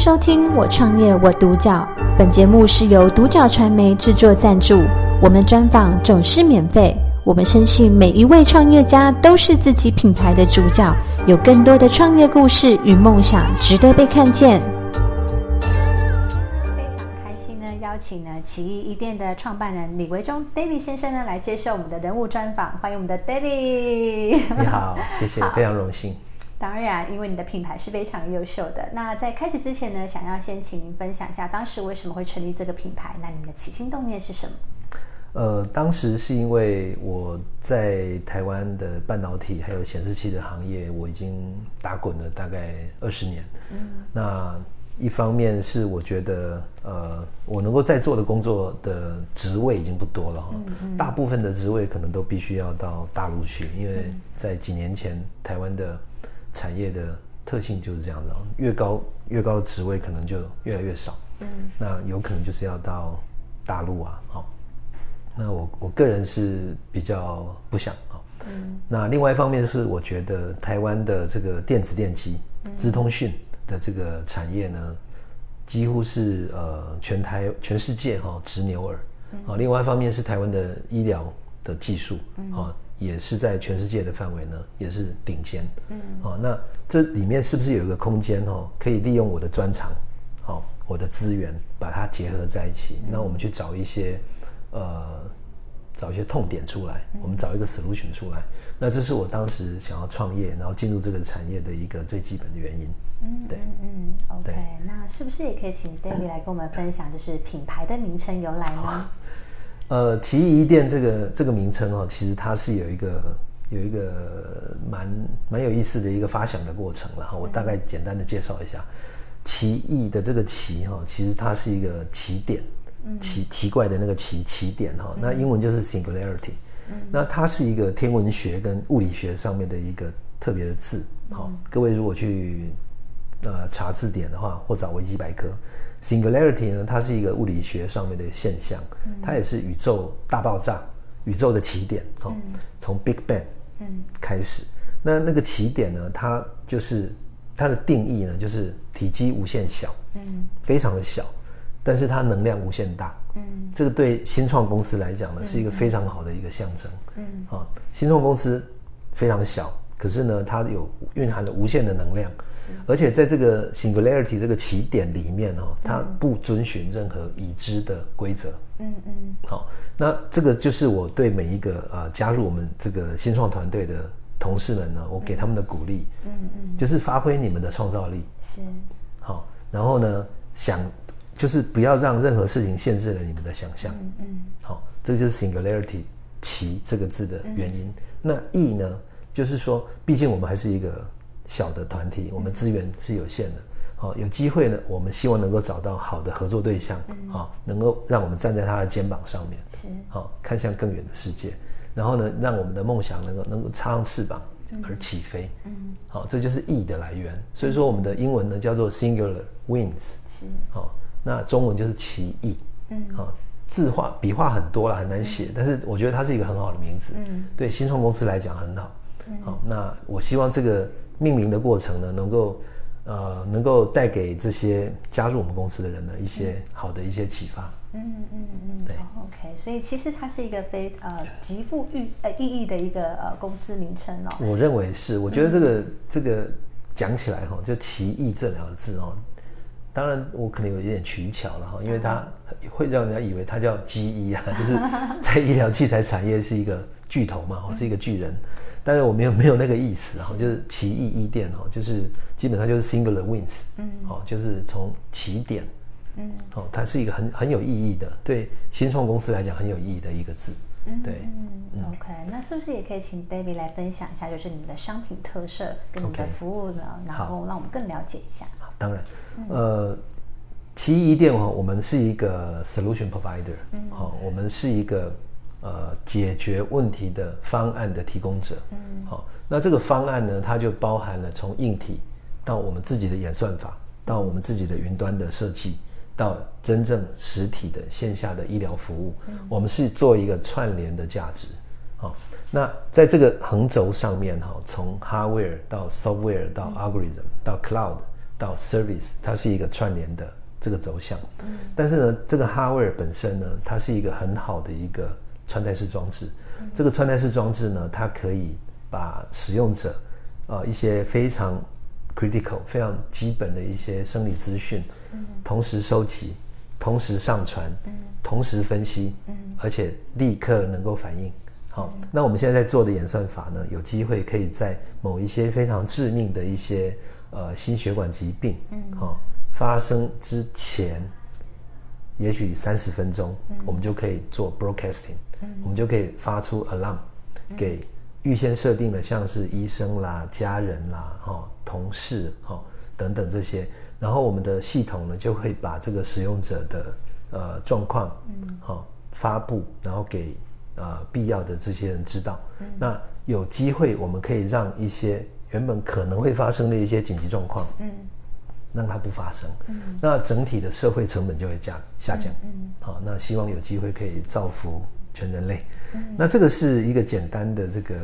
收听《我创业我独角》，本节目是由独角传媒制作赞助，我们专访总是免费。我们深信每一位创业家都是自己品牌的主角，有更多的创业故事与梦想值得被看见。非常开心呢，邀请呢奇艺一店的创办人李维忠 David 先生呢来接受我们的人物专访，欢迎我们的 David。你好，谢谢，非常荣幸。当然，因为你的品牌是非常优秀的。那在开始之前呢，想要先请您分享一下当时为什么会成立这个品牌？那你们的起心动念是什么？呃，当时是因为我在台湾的半导体还有显示器的行业，我已经打滚了大概二十年。嗯，那一方面是我觉得，呃，我能够在做的工作的职位已经不多了哈。嗯嗯。大部分的职位可能都必须要到大陆去，因为在几年前台湾的。产业的特性就是这样子，越高越高的职位可能就越来越少。嗯，那有可能就是要到大陆啊，好。那我我个人是比较不想啊。嗯。那另外一方面是，我觉得台湾的这个电子电机、资通讯的这个产业呢，几乎是呃全台全世界哈直牛耳。啊，另外一方面是台湾的医疗的技术啊。也是在全世界的范围呢，也是顶尖。嗯，哦，那这里面是不是有一个空间哦，可以利用我的专长，好，我的资源，把它结合在一起？那我们去找一些，呃，找一些痛点出来，我们找一个 solution 出来。那这是我当时想要创业，然后进入这个产业的一个最基本的原因。嗯，对，嗯，OK，那是不是也可以请 David 来跟我们分享，就是品牌的名称由来呢？呃，奇异一店这个这个名称哦，其实它是有一个有一个蛮蛮有意思的一个发想的过程然后。我大概简单的介绍一下，奇异的这个奇哈，其实它是一个奇点，奇奇怪的那个奇奇点哈。那英文就是 singularity，那它是一个天文学跟物理学上面的一个特别的字。好，各位如果去呃查字典的话，或找维基百科。Singularity 呢，它是一个物理学上面的现象，它也是宇宙大爆炸、宇宙的起点哦，从 Big Bang 开始。那那个起点呢，它就是它的定义呢，就是体积无限小，非常的小，但是它能量无限大，嗯。这个对新创公司来讲呢，是一个非常好的一个象征，嗯。啊，新创公司非常小。可是呢，它有蕴含了无限的能量，而且在这个 singularity 这个起点里面哦，它不遵循任何已知的规则。嗯嗯。好，那这个就是我对每一个啊加入我们这个新创团队的同事们呢，我给他们的鼓励。嗯嗯。就是发挥你们的创造力。是。好，然后呢，想就是不要让任何事情限制了你们的想象。嗯嗯。好，这就是 singularity 奇这个字的原因。那艺呢？就是说，毕竟我们还是一个小的团体，我们资源是有限的。好，有机会呢，我们希望能够找到好的合作对象，好，能够让我们站在他的肩膀上面，是好，看向更远的世界，然后呢，让我们的梦想能够能够插上翅膀而起飞。嗯，好，这就是艺的来源。所以说，我们的英文呢叫做 Singular Wings，是好，那中文就是奇异。嗯，好，字画笔画很多了，很难写，但是我觉得它是一个很好的名字。嗯，对新创公司来讲很好。好，那我希望这个命名的过程呢，能够呃，能够带给这些加入我们公司的人呢一些好的一些启发。嗯嗯嗯，对。OK，所以其实它是一个非呃极富意呃意义的一个呃公司名称哦。我认为是，我觉得这个、嗯、这个讲起来哈，就奇异这两个字哦。当然，我可能有一点取巧了哈，因为它会让人家以为它叫机医啊，就是在医疗器材产业是一个巨头嘛，是一个巨人。但是我没有没有那个意思哈，就是奇异一店哈，就是基本上就是 singular wins，嗯，好，就是从起点，嗯，哦，它是一个很很有意义的，对新创公司来讲很有意义的一个字，嗯，对，嗯，OK，那是不是也可以请 David 来分享一下，就是你们的商品特色跟你们的服务呢？Okay, 然后让我们更了解一下。好，当然，呃，奇异一店哦，我们是一个 solution provider，嗯，好，我们是一个。呃，解决问题的方案的提供者，嗯，好，那这个方案呢，它就包含了从硬体到我们自己的演算法，到我们自己的云端的设计，到真正实体的线下的医疗服务，嗯，我们是做一个串联的价值，好，那在这个横轴上面哈，从 hardware 到 software 到 algorithm 到 cloud 到 service，它是一个串联的这个走向。但是呢，这个 hardware 本身呢，它是一个很好的一个穿戴式装置。这个穿戴式装置呢，它可以把使用者呃一些非常 critical、非常基本的一些生理资讯，同时收集、同时上传、同时分析，而且立刻能够反应。好，那我们现在在做的演算法呢，有机会可以在某一些非常致命的一些呃心血管疾病，嗯，好发生之前，也许三十分钟，我们就可以做 broadcasting，我们就可以发出 alarm 给预先设定的，像是医生啦、家人啦、哈同事哈等等这些，然后我们的系统呢就会把这个使用者的呃状况，嗯，好发布，然后给。呃，必要的这些人知道，嗯、那有机会我们可以让一些原本可能会发生的一些紧急状况，嗯，让它不发生，嗯，那整体的社会成本就会降下降，嗯，好，那希望有机会可以造福全人类，嗯，那这个是一个简单的这个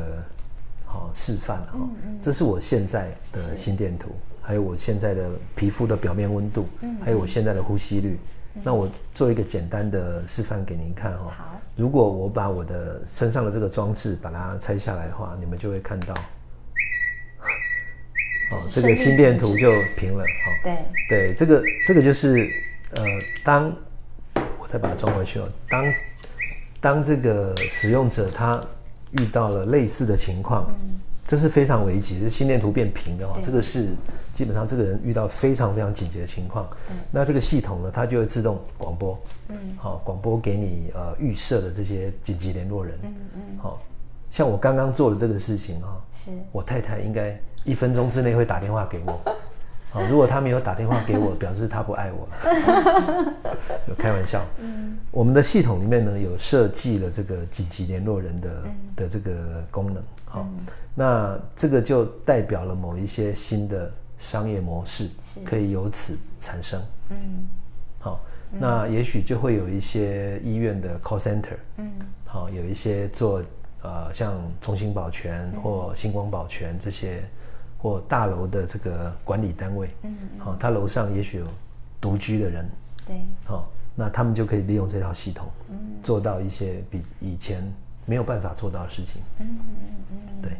好示范哈，这是我现在的心电图，还有我现在的皮肤的表面温度，嗯，还有我现在的呼吸率，嗯，那我做一个简单的示范给您看哈，好。如果我把我的身上的这个装置把它拆下来的话，你们就会看到，哦，这个心电图就平了。好，对对，这个这个就是呃，当我再把它装回去哦，当当这个使用者他遇到了类似的情况。嗯这是非常危急，是心电图变平的话。这个是基本上这个人遇到非常非常紧急的情况，那这个系统呢，它就会自动广播，嗯，好，广播给你呃预设的这些紧急联络人，嗯嗯，好，像我刚刚做的这个事情啊，是。我太太应该一分钟之内会打电话给我，好，如果他没有打电话给我，表示他不爱我，有开玩笑，嗯，我们的系统里面呢有设计了这个紧急联络人的的这个功能，好。那这个就代表了某一些新的商业模式可以由此产生。嗯，好，那也许就会有一些医院的 call center。嗯，好，有一些做呃像中兴保全或星光保全这些，或大楼的这个管理单位。嗯，好，他楼上也许有独居的人。对，好，那他们就可以利用这套系统，做到一些比以前没有办法做到的事情。嗯嗯嗯，对。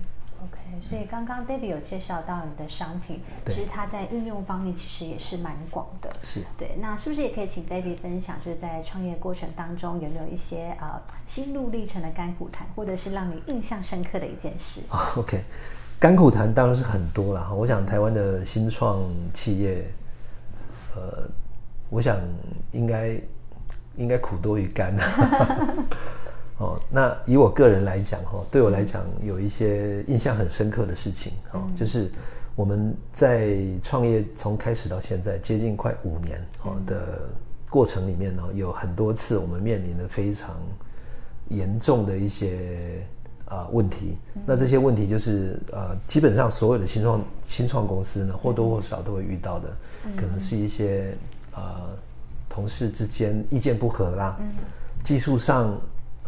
所以刚刚 David 有介绍到你的商品，其实它在应用方面其实也是蛮广的。是对，那是不是也可以请 David 分享，就是在创业过程当中有没有一些呃心路历程的甘苦谈，或者是让你印象深刻的一件事？哦，OK，甘苦谈当然是很多了哈。我想台湾的新创企业，呃，我想应该应该苦多于甘。哦，那以我个人来讲，哈，对我来讲有一些印象很深刻的事情，哈，就是我们在创业从开始到现在接近快五年，哈的过程里面呢，有很多次我们面临了非常严重的一些啊问题。那这些问题就是呃，基本上所有的新创新创公司呢，或多或少都会遇到的，可能是一些呃同事之间意见不合啦，技术上。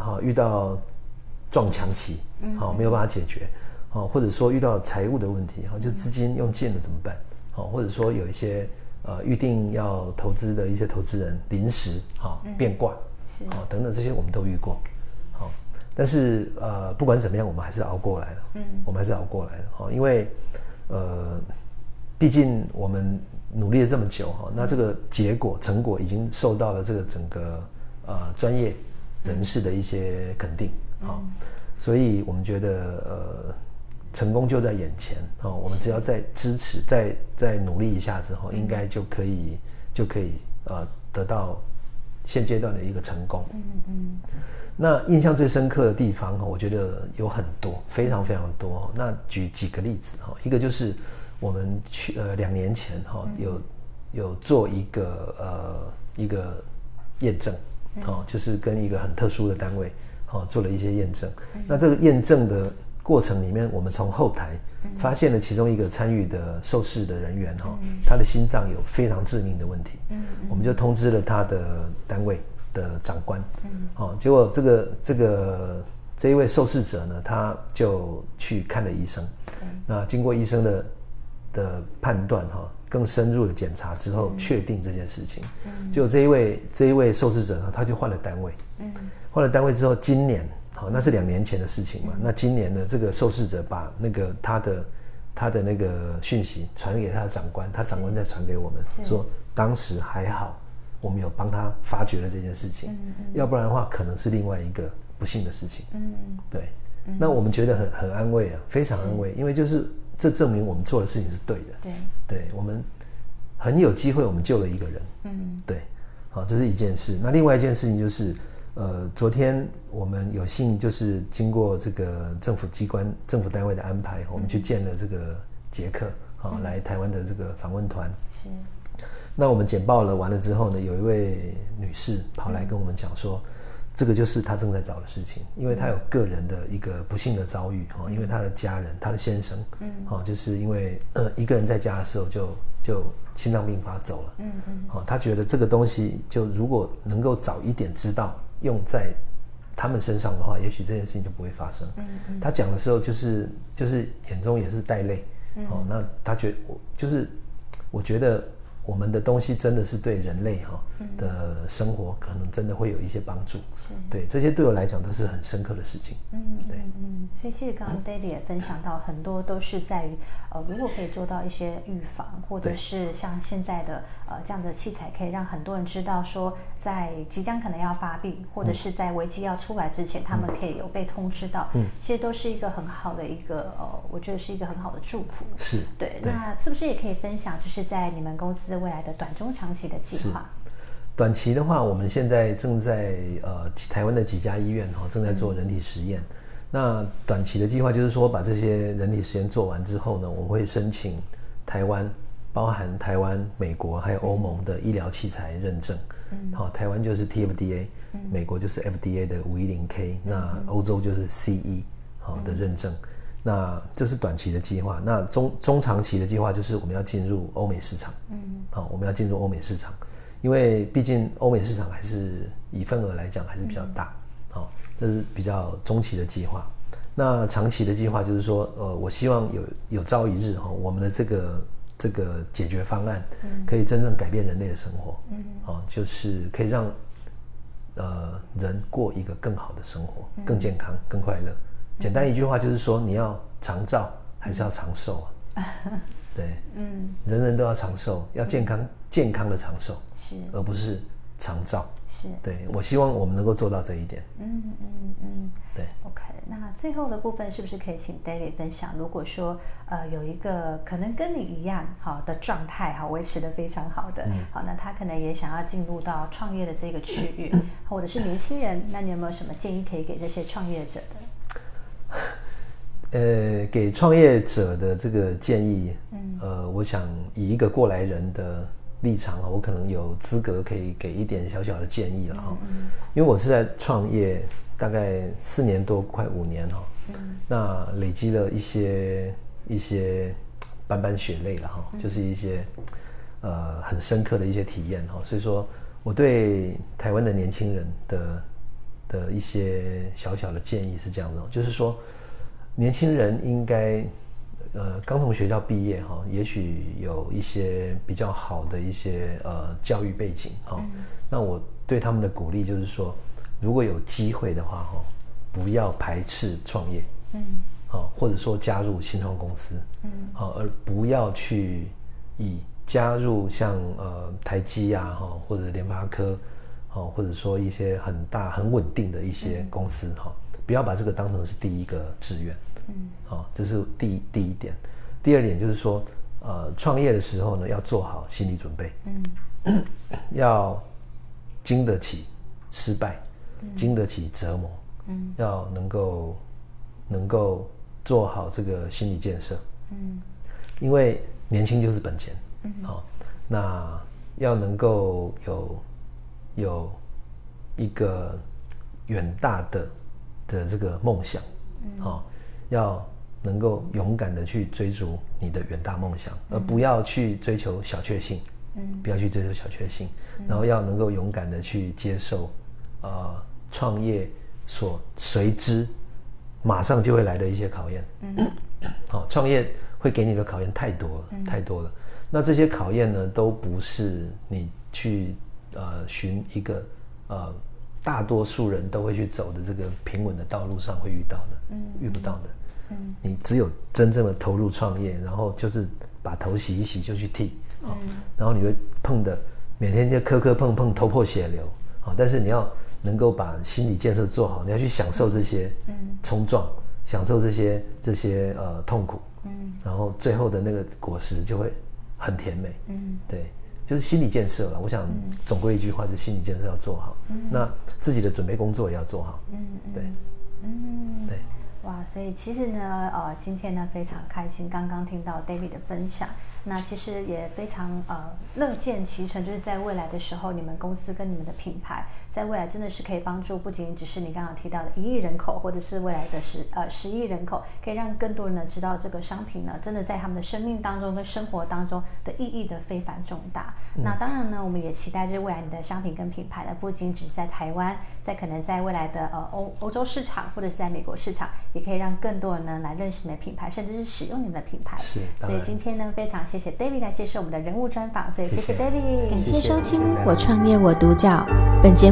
啊，遇到撞墙期，好，没有办法解决，哦，或者说遇到财务的问题，好，就资金用尽了怎么办？好，或者说有一些呃预定要投资的一些投资人临时好变卦，好等等这些我们都遇过，好，但是呃不管怎么样，我们还是熬过来了，嗯，我们还是熬过来了，好，因为呃毕竟我们努力了这么久哈，那这个结果成果已经受到了这个整个呃专业。人士的一些肯定，好，所以我们觉得呃，成功就在眼前，哦，我们只要再支持，再再努力一下之后，应该就可以就可以呃得到现阶段的一个成功。嗯嗯。那印象最深刻的地方，我觉得有很多，非常非常多。那举几个例子哈，一个就是我们去呃两年前哈有有做一个呃一个验证。哦，就是跟一个很特殊的单位，哦，做了一些验证。那这个验证的过程里面，我们从后台发现了其中一个参与的受试的人员，哈，他的心脏有非常致命的问题。我们就通知了他的单位的长官。哦，结果这个这个这一位受试者呢，他就去看了医生。那经过医生的的判断哈，更深入的检查之后，确定这件事情。就这一位这一位受试者呢，他就换了单位。换了单位之后，今年好，那是两年前的事情嘛。那今年呢，这个受试者把那个他的他的那个讯息传给他的长官，他长官再传给我们，说当时还好，我们有帮他发觉了这件事情。要不然的话，可能是另外一个不幸的事情。嗯对。那我们觉得很很安慰啊，非常安慰，因为就是这证明我们做的事情是对的。对，对我们很有机会，我们救了一个人。嗯，对，好，这是一件事。那另外一件事情就是，呃，昨天我们有幸就是经过这个政府机关、政府单位的安排，我们去见了这个杰克，好，来台湾的这个访问团。是。那我们简报了完了之后呢，有一位女士跑来跟我们讲说。这个就是她正在找的事情，因为她有个人的一个不幸的遭遇哈，因为她的家人，她的先生，嗯，好，就是因为呃一个人在家的时候就就心脏病发走了，嗯嗯，好，她觉得这个东西就如果能够早一点知道用在他们身上的话，也许这件事情就不会发生。嗯嗯，他讲的时候就是就是眼中也是带泪，哦，那他觉得我就是我觉得。我们的东西真的是对人类哈的生活可能真的会有一些帮助，是。对这些对我来讲都是很深刻的事情。嗯，对，嗯，所以其实刚刚 David 也分享到很多都是在于呃，如果可以做到一些预防，或者是像现在的呃这样的器材，可以让很多人知道说，在即将可能要发病，或者是在危机要出来之前，他们可以有被通知到。嗯，其实都是一个很好的一个呃，我觉得是一个很好的祝福。是对，那是不是也可以分享，就是在你们公司未来的短中长期的计划？短期的话，我们现在正在呃台湾的几家医院哈正在做人体实验。嗯、那短期的计划就是说，把这些人体实验做完之后呢，我们会申请台湾，包含台湾、美国还有欧盟的医疗器材认证。嗯，好，台湾就是 TFDA，美国就是 FDA 的五一零 K，那欧洲就是 CE 好的认证。那这是短期的计划，那中中长期的计划就是我们要进入欧美市场。嗯，好，我们要进入欧美市场，因为毕竟欧美市场还是以份额来讲还是比较大。好，这是比较中期的计划。那长期的计划就是说，呃，我希望有有朝一日哈，我们的这个这个解决方案可以真正改变人类的生活。嗯，好，就是可以让呃人过一个更好的生活，更健康、更快乐。简单一句话就是说，你要长照还是要长寿啊？对，嗯，人人都要长寿，要健康，健康的长寿，是，而不是长照。是，对，我希望我们能够做到这一点。嗯嗯嗯，对。OK，那最后的部分是不是可以请 David 分享？如果说呃有一个可能跟你一样好的状态，哈，维持的非常好的，好，那他可能也想要进入到创业的这个区域，或者是年轻人，那你有没有什么建议可以给这些创业者的？呃，给创业者的这个建议，嗯，呃，我想以一个过来人的立场啊，我可能有资格可以给一点小小的建议了哈。嗯，因为我是在创业大概四年多，快五年哈，嗯，那累积了一些一些斑斑血泪了哈，就是一些呃很深刻的一些体验哈。所以说，我对台湾的年轻人的的一些小小的建议是这样的，就是说。年轻人应该，呃，刚从学校毕业哈，也许有一些比较好的一些呃教育背景哈。嗯、那我对他们的鼓励就是说，如果有机会的话哈，不要排斥创业，嗯，好，或者说加入新创公司，嗯，好，而不要去以加入像呃台积啊哈，或者联发科，好，或者说一些很大很稳定的一些公司哈。嗯不要把这个当成是第一个志愿，嗯，好，这是第第一点。第二点就是说，呃，创业的时候呢，要做好心理准备，嗯，要经得起失败，经得起折磨，嗯，要能够能够做好这个心理建设，嗯，因为年轻就是本钱，嗯，好，那要能够有有一个远大的。的这个梦想，嗯、哦，要能够勇敢的去追逐你的远大梦想，嗯、而不要去追求小确幸，嗯，不要去追求小确幸，嗯、然后要能够勇敢的去接受，呃，创业所随之马上就会来的一些考验，嗯，好、哦，创业会给你的考验太多了，太多了。那这些考验呢，都不是你去呃寻一个呃大多数人都会去走的这个平稳的道路上会遇到的，嗯，遇不到的。嗯，你只有真正的投入创业，然后就是把头洗一洗就去剃，嗯，然后你会碰的每天就磕磕碰碰，头破血流，啊，但是你要能够把心理建设做好，你要去享受这些冲撞，享受这些这些呃痛苦，嗯，然后最后的那个果实就会。很甜美，嗯，对，就是心理建设了。我想总归一句话，就是心理建设要做好，嗯，那自己的准备工作也要做好，嗯，对，嗯，对，哇，所以其实呢，呃，今天呢非常开心，刚刚听到 David 的分享。那其实也非常呃乐见其成，就是在未来的时候，你们公司跟你们的品牌，在未来真的是可以帮助不仅只是你刚刚提到的一亿人口，或者是未来的十呃十亿人口，可以让更多人呢知道这个商品呢，真的在他们的生命当中跟生活当中的意义的非凡重大。嗯、那当然呢，我们也期待就是未来你的商品跟品牌呢，不仅只是在台湾，在可能在未来的呃欧欧洲市场或者是在美国市场，也可以让更多人呢来认识你的品牌，甚至是使用你们的品牌。是，所以今天呢，非常谢谢 David 来接受我们的人物专访，所以谢谢 David，谢谢感谢收听我创业我独角。本节